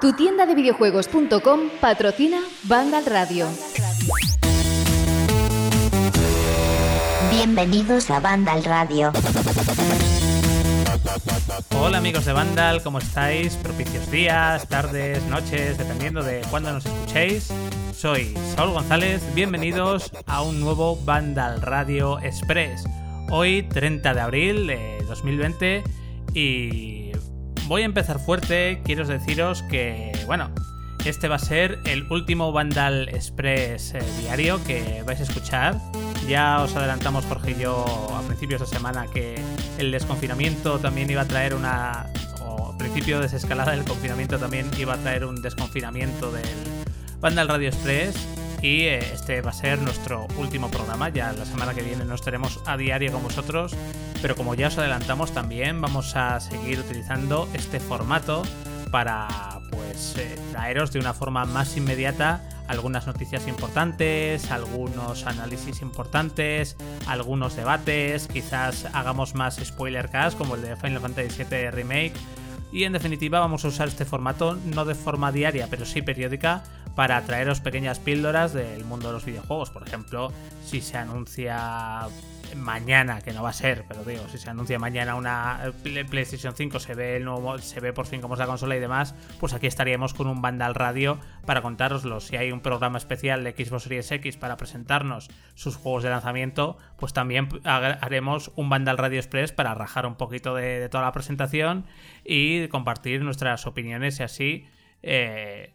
Tu tienda de videojuegos.com patrocina Vandal Radio. Bienvenidos a Vandal Radio. Hola amigos de Vandal, ¿cómo estáis? Propicios días, tardes, noches, dependiendo de cuándo nos escuchéis. Soy Saúl González, bienvenidos a un nuevo Vandal Radio Express. Hoy 30 de abril de 2020 y voy a empezar fuerte, quiero deciros que, bueno, este va a ser el último Vandal Express eh, diario que vais a escuchar. Ya os adelantamos, Jorge y yo, a principios de semana que el desconfinamiento también iba a traer una. o principio de desescalada del confinamiento también iba a traer un desconfinamiento del Vandal Radio Express. Y eh, este va a ser nuestro último programa. Ya la semana que viene no estaremos a diario con vosotros. Pero como ya os adelantamos, también vamos a seguir utilizando este formato para pues eh, traeros de una forma más inmediata algunas noticias importantes, algunos análisis importantes, algunos debates, quizás hagamos más spoiler cast como el de Final Fantasy VII Remake y en definitiva vamos a usar este formato no de forma diaria pero sí periódica para traeros pequeñas píldoras del mundo de los videojuegos. Por ejemplo, si se anuncia mañana, que no va a ser, pero digo, si se anuncia mañana una PlayStation 5, se ve el nuevo, se ve por fin cómo es la consola y demás, pues aquí estaríamos con un Vandal Radio para contároslo. Si hay un programa especial de Xbox Series X para presentarnos sus juegos de lanzamiento, pues también haremos un Vandal Radio Express para rajar un poquito de, toda la presentación y compartir nuestras opiniones y así. Eh,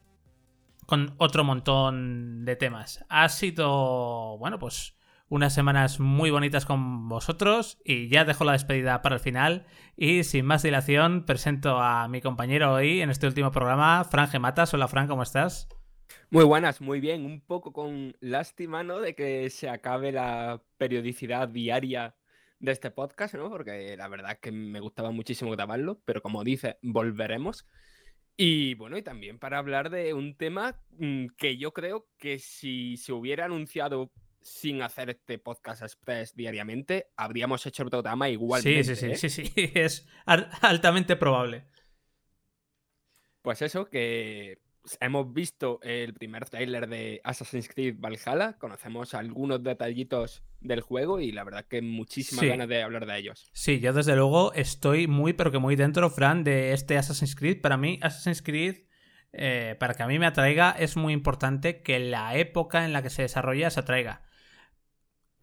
con otro montón de temas. Ha sido, bueno, pues unas semanas muy bonitas con vosotros y ya dejo la despedida para el final y sin más dilación presento a mi compañero hoy en este último programa, Fran Gematas. Hola Fran, ¿cómo estás? Muy buenas, muy bien. Un poco con lástima, ¿no? De que se acabe la periodicidad diaria de este podcast, ¿no? Porque la verdad es que me gustaba muchísimo grabarlo, pero como dice, volveremos. Y bueno, y también para hablar de un tema mm, que yo creo que si se hubiera anunciado sin hacer este podcast express diariamente, habríamos hecho el programa igualmente. Sí, sí, sí, sí, sí, es altamente probable. Pues eso, que hemos visto el primer tráiler de Assassin's Creed Valhalla, conocemos algunos detallitos del juego y la verdad que muchísimas ganas de hablar de ellos. Sí, yo desde luego estoy muy, pero que muy dentro, Fran, de este Assassin's Creed. Para mí, Assassin's Creed, eh, para que a mí me atraiga, es muy importante que la época en la que se desarrolla se atraiga.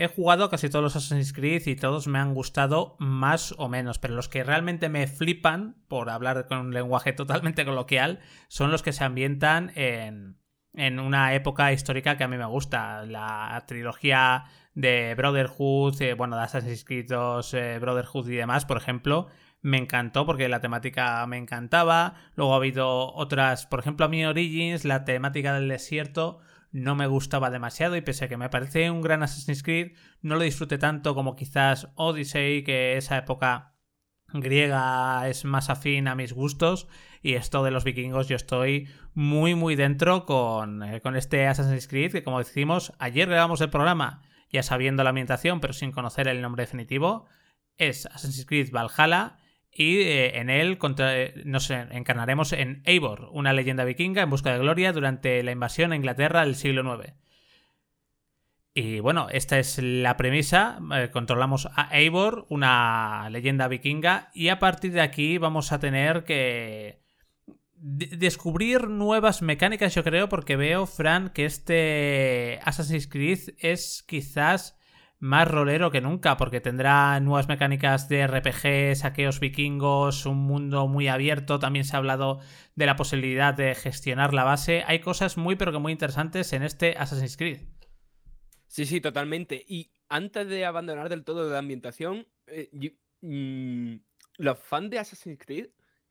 He jugado casi todos los Assassin's Creed y todos me han gustado más o menos, pero los que realmente me flipan, por hablar con un lenguaje totalmente coloquial, son los que se ambientan en, en una época histórica que a mí me gusta. La trilogía de Brotherhood, eh, bueno, de Assassin's Creed 2, eh, Brotherhood y demás, por ejemplo, me encantó porque la temática me encantaba. Luego ha habido otras, por ejemplo, a mí Origins, la temática del desierto no me gustaba demasiado y pese a que me parece un gran Assassin's Creed, no lo disfruté tanto como quizás Odyssey, que esa época griega es más afín a mis gustos. Y esto de los vikingos yo estoy muy muy dentro con, eh, con este Assassin's Creed que como decimos ayer grabamos el programa ya sabiendo la ambientación pero sin conocer el nombre definitivo es Assassin's Creed Valhalla y eh, en él nos encarnaremos en Eivor, una leyenda vikinga en busca de gloria durante la invasión a Inglaterra del siglo IX. Y bueno, esta es la premisa. Eh, controlamos a Eivor, una leyenda vikinga, y a partir de aquí vamos a tener que descubrir nuevas mecánicas, yo creo, porque veo, Fran, que este Assassin's Creed es quizás más rolero que nunca, porque tendrá nuevas mecánicas de RPG, saqueos vikingos, un mundo muy abierto. También se ha hablado de la posibilidad de gestionar la base. Hay cosas muy, pero que muy interesantes en este Assassin's Creed. Sí, sí, totalmente. Y antes de abandonar del todo la ambientación, eh, mm, los fans de Assassin's Creed,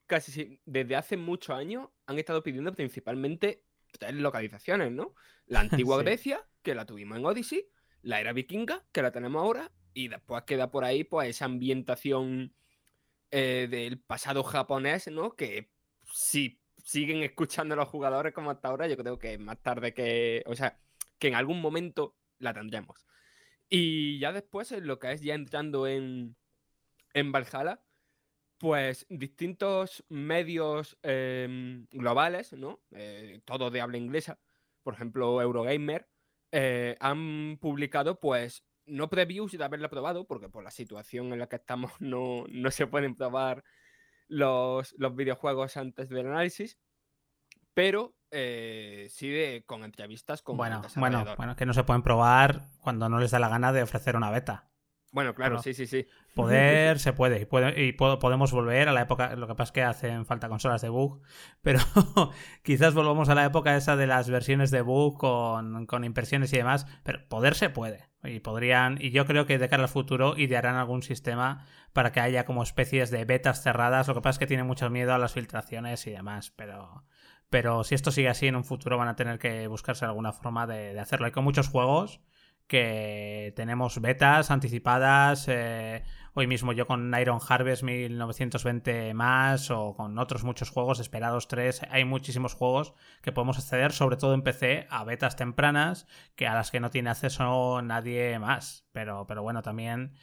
casi desde hace muchos años, han estado pidiendo principalmente tres localizaciones, ¿no? La antigua Grecia, que la tuvimos en Odyssey la era vikinga, que la tenemos ahora, y después queda por ahí pues esa ambientación eh, del pasado japonés, ¿no? Que si siguen escuchando a los jugadores como hasta ahora, yo creo que más tarde que, o sea, que en algún momento la tendremos. Y ya después, en lo que es ya entrando en, en Valhalla, pues distintos medios em, globales, ¿no? Eh, todo de habla inglesa, por ejemplo, Eurogamer, eh, han publicado, pues, no previews de haberla probado, porque por la situación en la que estamos no, no se pueden probar los, los videojuegos antes del análisis, pero eh, sí de, con entrevistas con Bueno, bueno, bueno, que no se pueden probar cuando no les da la gana de ofrecer una beta. Bueno, claro, Bueno, sí, sí, sí. Poder se puede y, puede- y po- podemos volver a la época, lo que pasa es que hacen falta consolas de bug, pero quizás volvamos a la época esa de las versiones de bug con, con impresiones y demás, pero poder se puede. Y podrían, y yo creo que de cara al futuro idearán algún sistema para que haya como especies de betas cerradas. Lo que pasa es que tienen mucho miedo a las filtraciones y demás, pero, pero si esto sigue así en un futuro van a tener que buscarse alguna forma de, de hacerlo. Hay con muchos juegos que tenemos betas anticipadas. eh, hoy mismo yo con Iron Harvest 1920 más o con otros muchos juegos, esperados 3. Hay muchísimos juegos que podemos acceder, sobre todo en PC, a betas tempranas que a las que no tiene acceso nadie más. Pero, pero bueno, también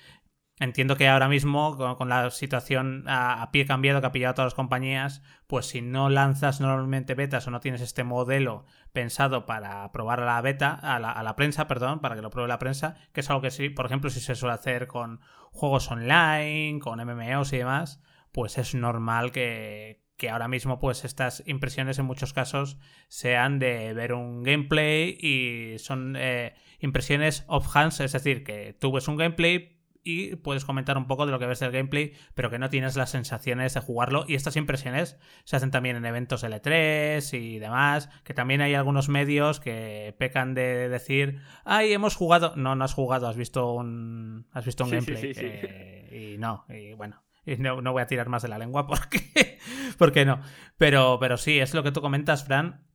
Entiendo que ahora mismo, con, la situación a, pie cambiado que ha pillado todas las compañías, pues si no lanzas normalmente betas o no tienes este modelo pensado para probar a la beta, a la, prensa, perdón, para que lo pruebe la prensa, que es algo que sí, por ejemplo, si se suele hacer con juegos online, con MMOs y demás, pues es normal que, que ahora mismo pues estas impresiones en muchos casos sean de ver un gameplay y son eh, impresiones off hands, es decir, que tú ves un gameplay y puedes comentar un poco de lo que ves del gameplay, pero que no tienes las sensaciones de jugarlo. Y estas impresiones se hacen también en eventos L3 y demás, que también hay algunos medios que pecan de decir, ay, hemos jugado. No, no has jugado, has visto un, has visto un Sí, gameplay. sí, sí. que- Y no, y bueno. Y no, no voy a tirar más de la lengua porque, porque no. Pero, pero sí, es lo que tú comentas, Fran.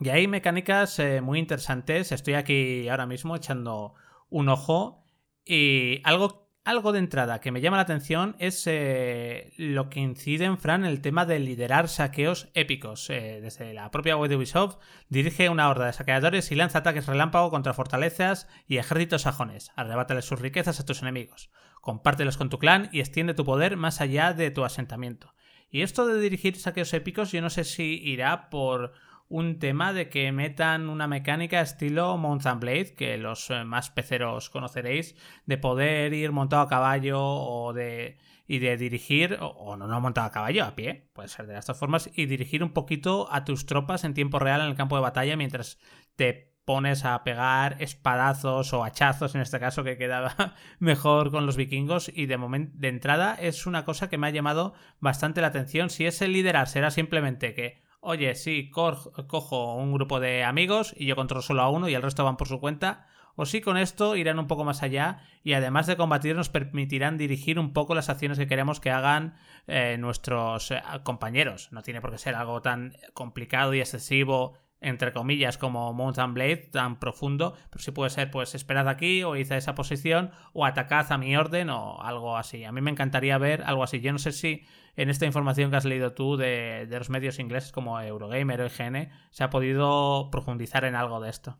Y hay mecánicas eh, muy interesantes. Estoy aquí ahora mismo echando un ojo. Y algo, algo de entrada que me llama la atención es eh, lo que incide en Fran el tema de liderar saqueos épicos. Eh, desde la propia web de Ubisoft dirige una horda de saqueadores y lanza ataques relámpago contra fortalezas y ejércitos sajones. Arrebátales sus riquezas a tus enemigos. Compártelos con tu clan y extiende tu poder más allá de tu asentamiento. Y esto de dirigir saqueos épicos, yo no sé si irá por un tema de que metan una mecánica estilo Mount and Blade, que los eh, más peceros conoceréis, de poder ir montado a caballo o de y de dirigir, o, no, no montado a caballo, a pie, puede ser de dos formas, y dirigir un poquito a tus tropas en tiempo real en el campo de batalla mientras te pones a pegar espadazos o hachazos, en este caso que quedaba mejor con los vikingos, y de momento de entrada es una cosa que me ha llamado bastante la atención. Si es el liderar, será simplemente que oye, sí, cojo un grupo de amigos y yo controlo solo a uno y el resto van por su cuenta. O si con esto irán un poco más allá y además de combatir nos permitirán dirigir un poco las acciones que queremos que hagan eh, nuestros eh, compañeros. No tiene por qué ser algo tan complicado y excesivo entre comillas como Mountain Blade tan profundo, pero sí puede ser pues esperad aquí o id a esa posición o atacad a mi orden o algo así. A mí me encantaría ver algo así. Yo no sé si en esta información que has leído tú de, de los medios ingleses como Eurogamer o IGN se ha podido profundizar en algo de esto.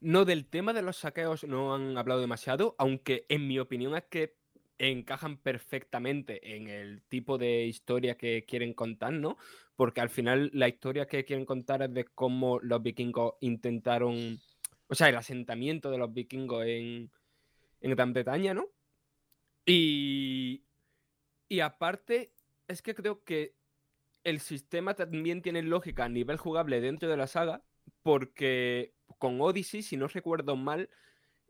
No, del tema de los saqueos no han hablado demasiado, aunque en mi opinión es que encajan perfectamente en el tipo de historia que quieren contar, ¿no? Porque al final la historia que quieren contar es de cómo los vikingos intentaron, o sea, el asentamiento de los vikingos en, en Gran Bretaña, ¿no? Y, y aparte, es que creo que el sistema también tiene lógica a nivel jugable dentro de la saga, porque con Odyssey, si no recuerdo mal,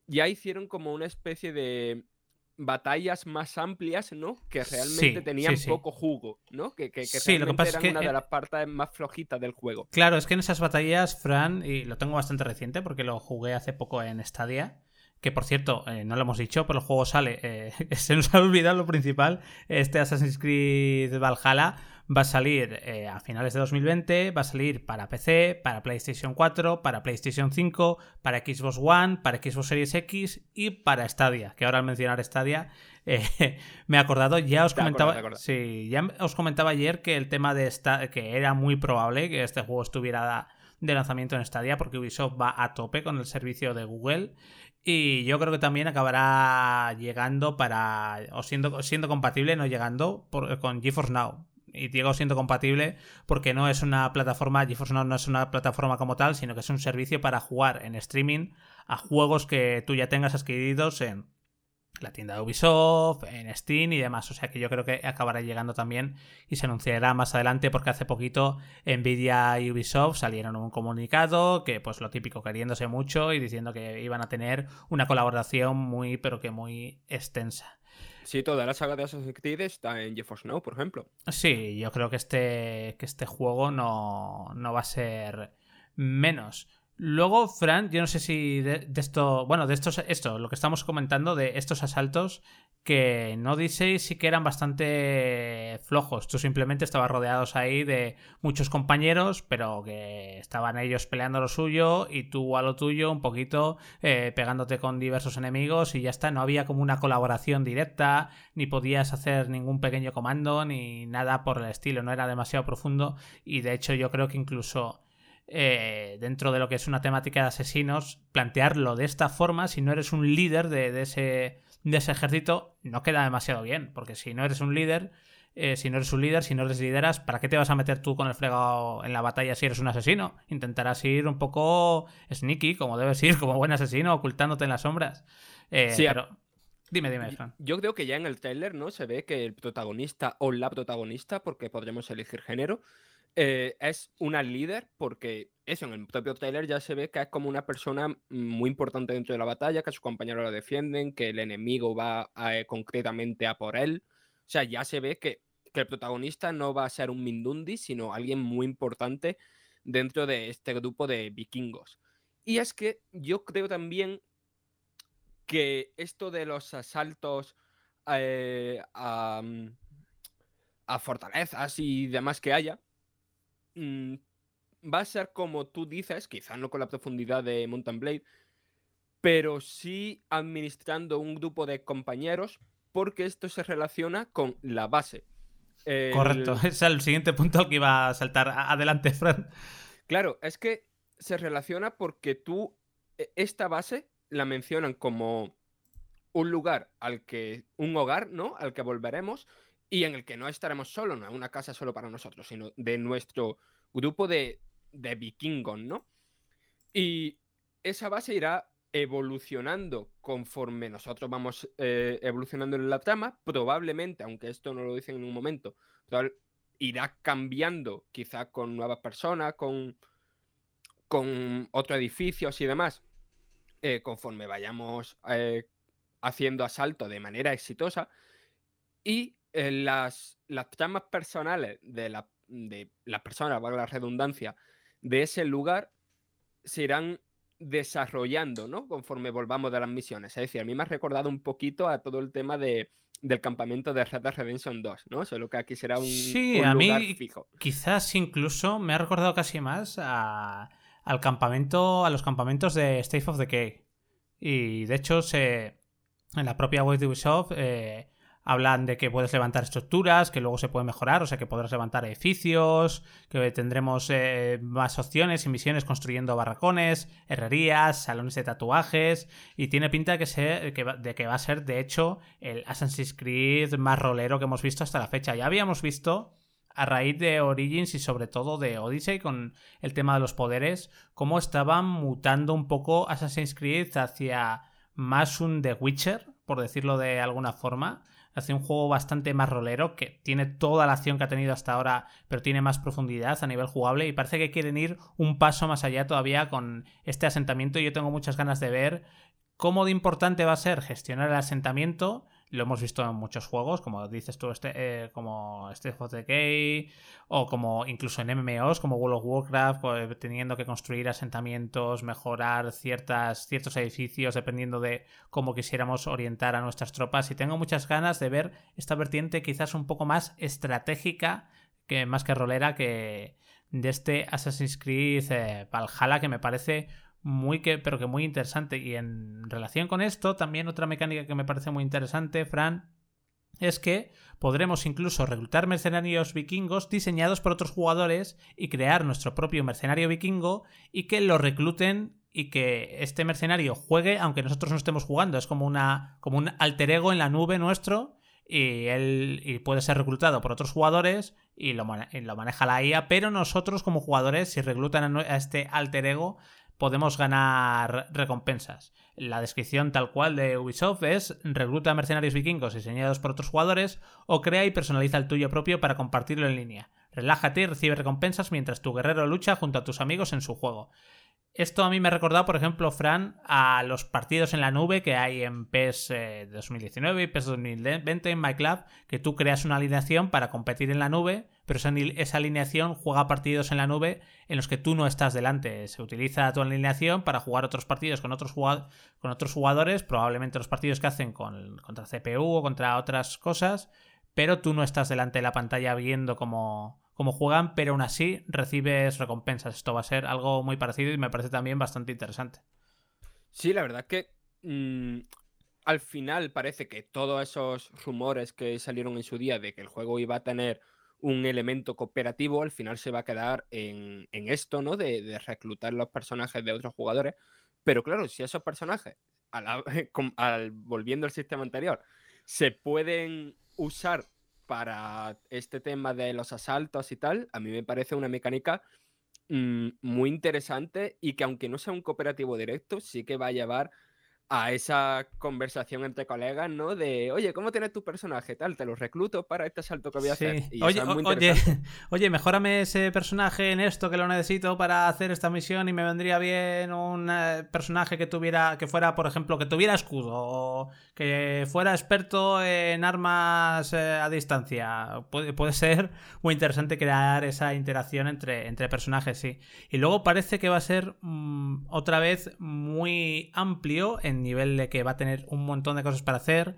ya hicieron como una especie de batallas más amplias, ¿no? Que realmente Sí, tenían sí, sí. poco jugo, ¿no? Que, que, que Sí, lo que pasa es eran que, una de eh, las partes más flojitas del juego. Claro, es que en esas batallas, Fran, y lo tengo bastante reciente porque lo jugué hace poco en Stadia, que por cierto, eh, no lo hemos dicho, pero el juego sale, eh, se nos ha olvidado lo principal, este Assassin's Creed Valhalla va a salir eh, a finales de 2020, va a salir para PC, para PlayStation 4, para PlayStation 5, para Xbox One, para Xbox Series X y para Stadia, que ahora al mencionar Stadia eh, me he acordado, ya os comentaba, sí, ya os comentaba ayer que el tema de esta, que era muy probable que este juego estuviera de lanzamiento en Stadia porque Ubisoft va a tope con el servicio de Google y yo creo que también acabará llegando para o siendo, siendo compatible, no llegando con GeForce Now y digo siendo compatible porque no es una plataforma, GeForce Now no es una plataforma como tal, sino que es un servicio para jugar en streaming a juegos que tú ya tengas adquiridos en la tienda de Ubisoft, en Steam y demás. O sea que yo creo que acabará llegando también y se anunciará más adelante porque hace poquito Nvidia y Ubisoft salieron un comunicado que pues lo típico queriéndose mucho y diciendo que iban a tener una colaboración muy pero que muy extensa. Sí, toda la saga de Assassin's Creed está en GeForce Now, por ejemplo. Sí, yo creo que este, que este juego no, no va a ser menos. Luego, Fran, yo no sé si de, esto, bueno, de estos, esto, lo que estamos comentando de estos asaltos, que no dices sí que eran bastante flojos. Tú simplemente estabas rodeados ahí de muchos compañeros, pero que estaban ellos peleando lo suyo y tú a lo tuyo, un poquito eh, pegándote con diversos enemigos y ya está. No había como una colaboración directa, ni podías hacer ningún pequeño comando, ni nada por el estilo. No era demasiado profundo y de hecho yo creo que incluso eh, dentro de lo que es una temática de asesinos, plantearlo de esta forma, si no eres un líder de, ese, de ese ejército, no queda demasiado bien, porque si no eres un líder, eh, si no eres un líder, si no eres lideras, ¿para qué te vas a meter tú con el fregado en la batalla si eres un asesino? Intentarás ir un poco sneaky, como debes ir, como buen asesino, ocultándote en las sombras. Eh, sí, pero... Dime, dime, Fran. Yo creo que ya en el trailer, ¿no? Se ve que el protagonista o la protagonista, porque podremos elegir género, eh, es una líder porque eso, en el propio trailer ya se ve que es como una persona muy importante dentro de la batalla, que sus compañeros la defienden, que el enemigo va eh, concretamente a por él. O sea, ya se ve que, que, el protagonista no va a ser un Mindundi, sino alguien muy importante dentro de este grupo de vikingos. Y es que yo creo también que esto de los asaltos eh, a, mm, a fortalezas y demás que haya, Mm, va a ser como tú dices, quizás no con la profundidad de Mountain Blade, pero sí administrando un grupo de compañeros porque esto se relaciona con la base. Correcto, es el siguiente punto que iba a saltar. Adelante, Fran. Claro, es que se relaciona porque tú, e, esta base la mencionan como un lugar al que, un hogar, ¿no? Al que volveremos, y en el que no estaremos solos, no es una casa solo para nosotros, sino de nuestro grupo de, de vikingos, ¿no? Y esa base irá evolucionando conforme nosotros vamos eh, evolucionando en la trama, probablemente, aunque esto no lo dicen en un momento, irá cambiando quizá con nuevas personas, con, con otros edificios y demás, eh, conforme vayamos eh, haciendo asalto de manera exitosa. Y las, las tramas personales de, la, de las personas, valga la redundancia, de ese lugar se irán desarrollando, ¿no? Conforme volvamos de las misiones. Es decir, a mí me ha recordado un poquito a todo el tema de, del campamento de Red Dead Redemption 2, ¿no? Solo que aquí será un, sí, a mí Quizás incluso me ha recordado casi más a, al campamento, a los campamentos de State of Decay. Y de hecho, se, en la propia web de Ubisoft eh, Hablan de que puedes levantar estructuras, que luego se puede mejorar, o sea que podrás levantar edificios, que tendremos eh, más opciones y misiones construyendo barracones, herrerías, salones de tatuajes, y tiene pinta que, de que va a ser, de hecho, el Assassin's Creed más rolero que hemos visto hasta la fecha. Ya habíamos visto a raíz de Origins y sobre todo de Odyssey con el tema de los poderes, cómo estaban mutando un poco Assassin's Creed hacia más un The Witcher, por decirlo de alguna forma, hace un juego bastante más rolero, que tiene toda la acción que ha tenido hasta ahora, pero tiene más profundidad a nivel jugable y parece que quieren ir un paso más allá todavía con este asentamiento. Y yo tengo muchas ganas de ver cómo de importante va a ser gestionar el asentamiento lo hemos visto en muchos juegos, como dices tú, este, eh, como State of Decay, o como incluso en MMOs, como World of Warcraft, pues, teniendo que construir asentamientos, mejorar ciertas, ciertos edificios, dependiendo de cómo quisiéramos orientar a nuestras tropas. Y tengo muchas ganas de ver esta vertiente quizás un poco más estratégica, que más que rolera, que de este Assassin's Creed eh, Valhalla, que me parece muy que, pero que muy interesante. Y en relación con esto, también otra mecánica que me parece muy interesante, Fran, es que podremos incluso reclutar mercenarios vikingos diseñados por otros jugadores y crear nuestro propio mercenario vikingo y que lo recluten y que este mercenario juegue aunque nosotros no estemos jugando. Es como, una, como un alter ego en la nube nuestro y él y puede ser reclutado por otros jugadores y lo, lo, maneja la IA, pero nosotros como jugadores, si reclutan a este alter ego, podemos ganar recompensas. La descripción tal cual de Ubisoft es recluta mercenarios vikingos diseñados por otros jugadores o crea y personaliza el tuyo propio para compartirlo en línea. Relájate y recibe recompensas mientras tu guerrero lucha junto a tus amigos en su juego. Esto a mí me ha recordado, por ejemplo, Fran, a los partidos en la nube que hay en PES 2019 y PES 2020 en MyClub, que tú creas una alineación para competir en la nube, pero esa, alineación juega partidos en la nube en los que tú no estás delante. Se utiliza tu alineación para jugar otros partidos con otros, con otros jugadores, probablemente los partidos que hacen con, contra CPU o contra otras cosas, pero tú no estás delante de la pantalla viendo cómo como juegan, pero aún así recibes recompensas. Esto va a ser algo muy parecido y me parece también bastante interesante. Sí, la verdad que mm, al final parece que todos esos rumores que salieron en su día de que el juego iba a tener un elemento cooperativo, al final se va a quedar en, esto, ¿no? De, reclutar los personajes de otros jugadores. Pero claro, si esos personajes, al, volviendo al sistema anterior, se pueden usar para este tema de los asaltos y tal, a mí me parece una mecánica mm, muy interesante y que aunque no sea un cooperativo directo, sí que va a llevar a esa conversación entre colegas, ¿no? De, oye, ¿cómo tienes tu personaje? Tal, te lo recluto para este salto que voy a hacer. oye, oye, oye, mejórame ese personaje en esto que lo necesito para hacer esta misión y me vendría bien un eh, personaje que tuviera, que fuera, por ejemplo, que tuviera escudo o que fuera experto en armas eh, a distancia. Puede, puede ser muy interesante crear esa interacción entre, entre personajes, sí. Y luego parece que va a ser mm, otra vez muy amplio en nivel de que va a tener un montón de cosas para hacer.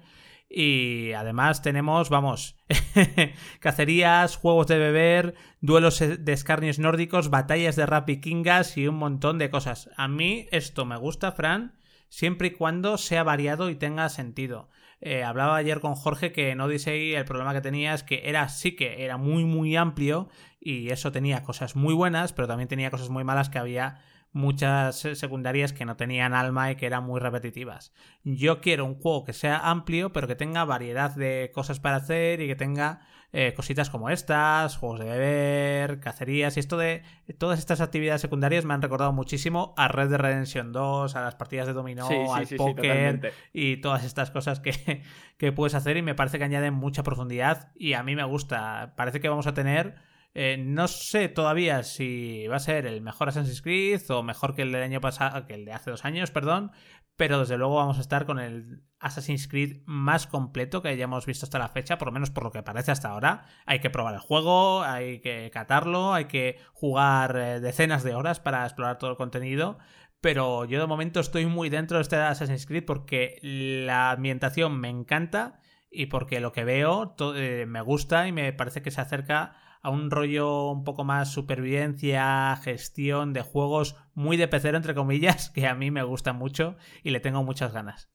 Y además tenemos, vamos, cacerías, juegos de beber, duelos de escarnios nórdicos, batallas de rap y kingas y un montón de cosas. A mí esto me gusta, Fran, siempre y cuando sea variado y tenga sentido. Eh, hablaba ayer con Jorge que en Odyssey el problema que tenía es que era sí que era muy muy amplio y eso tenía cosas muy buenas, pero también tenía cosas muy malas que había muchas secundarias que no tenían alma y que eran muy repetitivas. Yo quiero un juego que sea amplio, pero que tenga variedad de cosas para hacer y que tenga eh, cositas como estas, juegos de beber, cacerías y esto de todas estas actividades secundarias me han recordado muchísimo a Red Dead Redemption 2, a las partidas de dominó, al póker y todas estas cosas que, que puedes hacer y me parece que añaden mucha profundidad y a mí me gusta. Parece que vamos a tener eh, no sé todavía si va a ser el mejor Assassin's Creed o mejor que el del año pasado, que el de hace dos años, perdón, pero desde luego vamos a estar con el Assassin's Creed más completo que hayamos visto hasta la fecha, por lo menos por lo que parece hasta ahora. Hay que probar el juego, hay que catarlo, hay que jugar eh, decenas de horas para explorar todo el contenido. Pero yo de momento estoy muy dentro de este Assassin's Creed porque la ambientación me encanta y porque lo que veo eh, me gusta y me parece que se acerca a un rollo un poco más supervivencia, gestión de juegos muy de pecero, entre comillas, que a mí me gusta mucho y le tengo muchas ganas.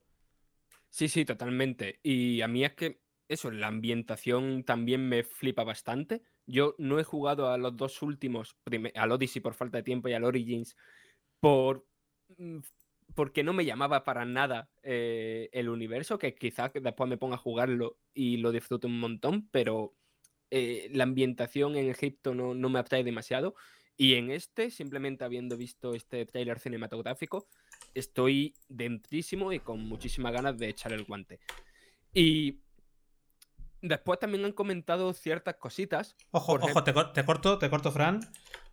Sí, sí, totalmente. Y a mí es que eso, la ambientación también me flipa bastante. Yo no he jugado a los dos últimos, al Odyssey por falta de tiempo y al Origins, por mm, porque no me llamaba para nada eh, el universo, que quizás después me ponga a jugarlo y lo disfrute un montón, pero eh, la ambientación en Egipto no, me atrae demasiado. Y en este, simplemente habiendo visto este tráiler cinematográfico, estoy dentrísimo y con muchísimas ganas de echar el guante. Y después también han comentado ciertas cositas. Ojo, ojo, te, te, corto, te corto, Fran.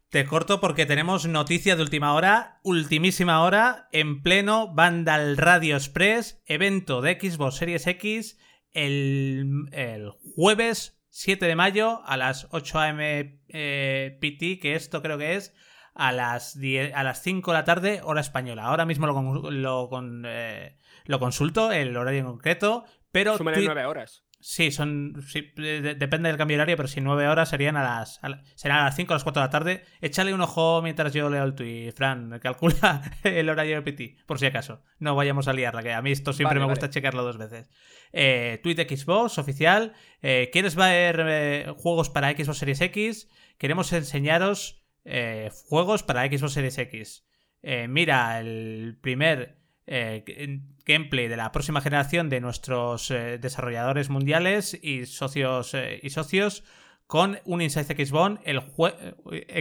Te corto porque tenemos noticia de última hora, ultimísima hora, en pleno Vandal Radio Express, evento de Xbox Series X, el, el jueves 7 de mayo a las 8 am eh, PT, que esto creo que es a las, a las 5 de la tarde, hora española. Ahora mismo lo, lo, con, eh, lo consulto, el horario en concreto, pero... Súmale 9 horas. Sí, son. sí, de- depende del cambio horario, pero si nueve horas serían a las. a la- serán a las 5 o las 4 de la tarde. Échale un ojo mientras yo leo el tuit, Fran. Calcula el horario de PT, por si acaso. No vayamos a liarla, que a mí esto siempre Vale, me vale. gusta checarlo dos veces. Eh, tweet de Xbox oficial. Eh, ¿Quieres ver eh, juegos para Xbox Series X? Queremos enseñaros eh, juegos para Xbox Series X. Eh, mira, el primer eh, gameplay de la próxima generación de nuestros eh, desarrolladores mundiales y socios eh, y socios con un Inside Xbox, el jue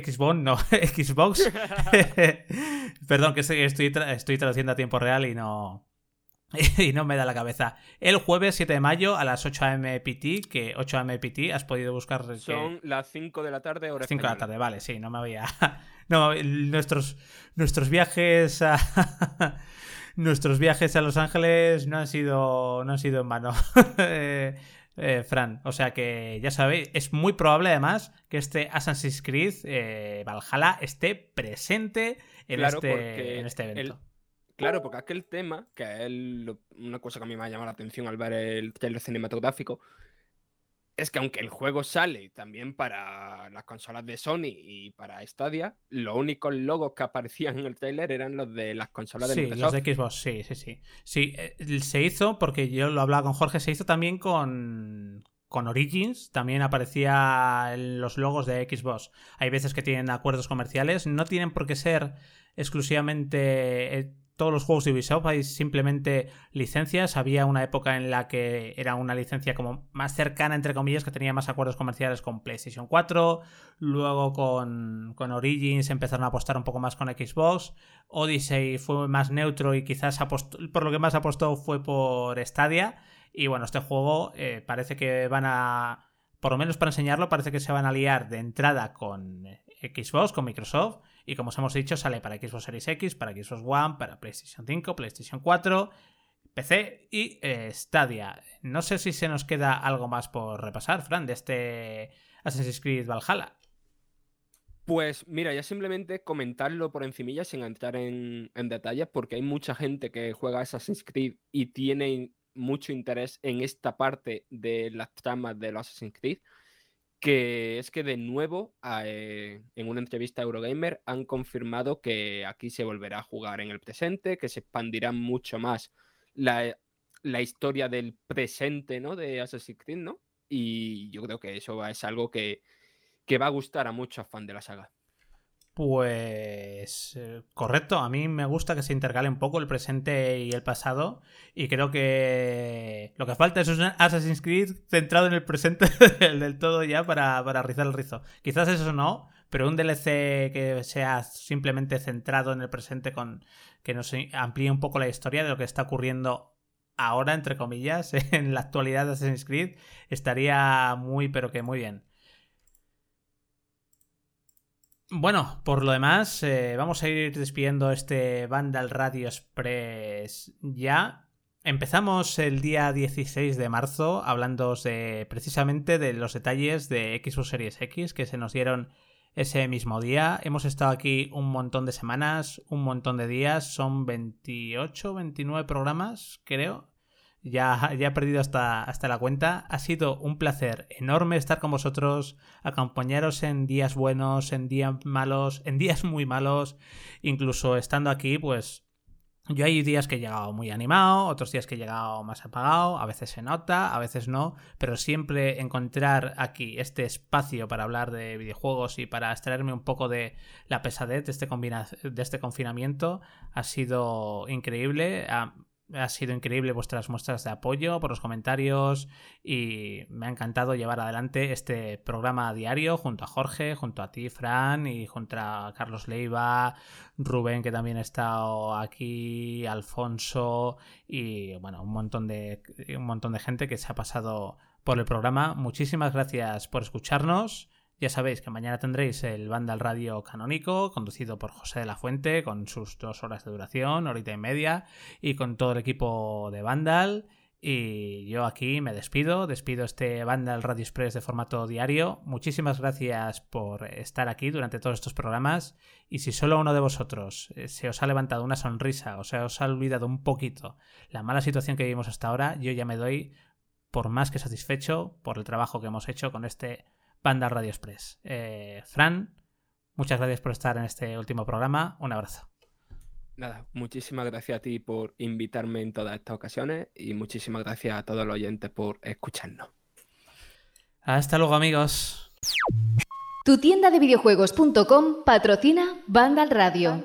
Xbox, no, Xbox. Perdón, que estoy, tra- estoy traduciendo a tiempo real y no y no me da la cabeza. El jueves 7 de mayo a las 8 am PT, que 8 am PT has podido buscar que- Son las 5 de la tarde, hora 5 de la tarde, vale, sí, no me había. No, nuestros, nuestros viajes a. nuestros viajes a Los Ángeles no han sido. no han sido en vano. Eh, eh, Fran, o sea que ya sabéis, es muy probable además que este Assassin's Creed eh, Valhalla esté presente en, Claro, este, en este evento. el- Claro, porque aquel tema, que es lo- una cosa que a mí me ha llamado la atención al ver el trailer cinematográfico, es que aunque el juego sale también para las consolas de Sony y para Stadia, los únicos logos que aparecían en el trailer eran los de las consolas de Sí, Microsoft. los de Xbox, sí, sí, sí. Sí, eh, se hizo, porque yo lo hablaba con Jorge, se hizo también con, con Origins, también aparecía los logos de Xbox. Hay veces que tienen acuerdos comerciales, no tienen por qué ser exclusivamente eh, todos los juegos de Ubisoft, hay simplemente licencias. Había una época en la que era una licencia como más cercana, entre comillas, que tenía más acuerdos comerciales con PlayStation 4. Luego con, con Origins empezaron a apostar un poco más con Xbox. Odyssey fue más neutro y quizás apostó- por lo que más apostó fue por Stadia. Y bueno, este juego eh, parece que van a, por lo menos para enseñarlo, parece que se van a liar de entrada con eh, Xbox, con Microsoft. Y como os hemos dicho, sale para Xbox Series X, para Xbox One, para PlayStation 5, PlayStation 4, PC y eh, Stadia. No sé si se nos queda algo más por repasar, Fran, de este Assassin's Creed Valhalla. Pues mira, ya simplemente comentarlo por encimilla sin entrar en, en detalles, porque hay mucha gente que juega Assassin's Creed y tiene mucho interés en esta parte de las tramas de los Assassin's Creed, que es que de nuevo a, eh, en una entrevista a Eurogamer han confirmado que aquí se volverá a jugar en el presente, que se expandirá mucho más la, la historia del presente ¿no? de Assassin's Creed, ¿no? Y yo creo que eso es algo que, que va a gustar a muchos fans de la saga. Pues eh, correcto, a mí me gusta que se intercale un poco el presente y el pasado y creo que lo que falta es un Assassin's Creed centrado en el presente del, todo ya para, para rizar el rizo. Quizás eso no, pero un DLC que sea simplemente centrado en el presente con que nos amplíe un poco la historia de lo que está ocurriendo ahora, entre comillas, en la actualidad de Assassin's Creed, estaría muy, pero que muy bien. Bueno, por lo demás, eh, vamos a ir despidiendo este Vandal Radio Express ya. Empezamos el día 16 de marzo hablando de, precisamente de los detalles de Xbox Series X que se nos dieron ese mismo día. Hemos estado aquí un montón de semanas, un montón de días, son 28, 29 programas, creo. Ya, ya perdido hasta, hasta la cuenta. Ha sido un placer enorme estar con vosotros, acompañaros en días buenos, en días malos, en días muy malos, incluso estando aquí, pues yo hay días que he llegado muy animado, otros días que he llegado más apagado, a veces se nota, a veces no, pero siempre encontrar aquí este espacio para hablar de videojuegos y para extraerme un poco de la pesadez de este, de este confinamiento ha sido increíble. Ha, sido increíble vuestras muestras de apoyo por los comentarios y me ha encantado llevar adelante este programa diario junto a Jorge, junto a ti, Fran, y junto a Carlos Leiva, Rubén, que también ha estado aquí, Alfonso y bueno, un montón de, un montón de gente que se ha pasado por el programa. Muchísimas gracias por escucharnos. Ya sabéis que mañana tendréis el Vandal Radio canónico, conducido por José de la Fuente, con sus dos horas de duración, horita y media, y con todo el equipo de Vandal. Y yo aquí me despido, despido este Vandal Radio Express de formato diario. Muchísimas gracias por estar aquí durante todos estos programas. Y si solo uno de vosotros eh, se os ha levantado una sonrisa o se os ha olvidado un poquito la mala situación que vivimos hasta ahora, yo ya me doy por más que satisfecho por el trabajo que hemos hecho con este Banda Radio Express. Eh, Fran, muchas gracias por estar en este último programa. Un abrazo. Nada, muchísimas gracias a ti por invitarme en todas estas ocasiones y muchísimas gracias a todos los oyentes por escucharnos. Hasta luego amigos. Tu tienda de videojuegos.com patrocina Vandal Radio.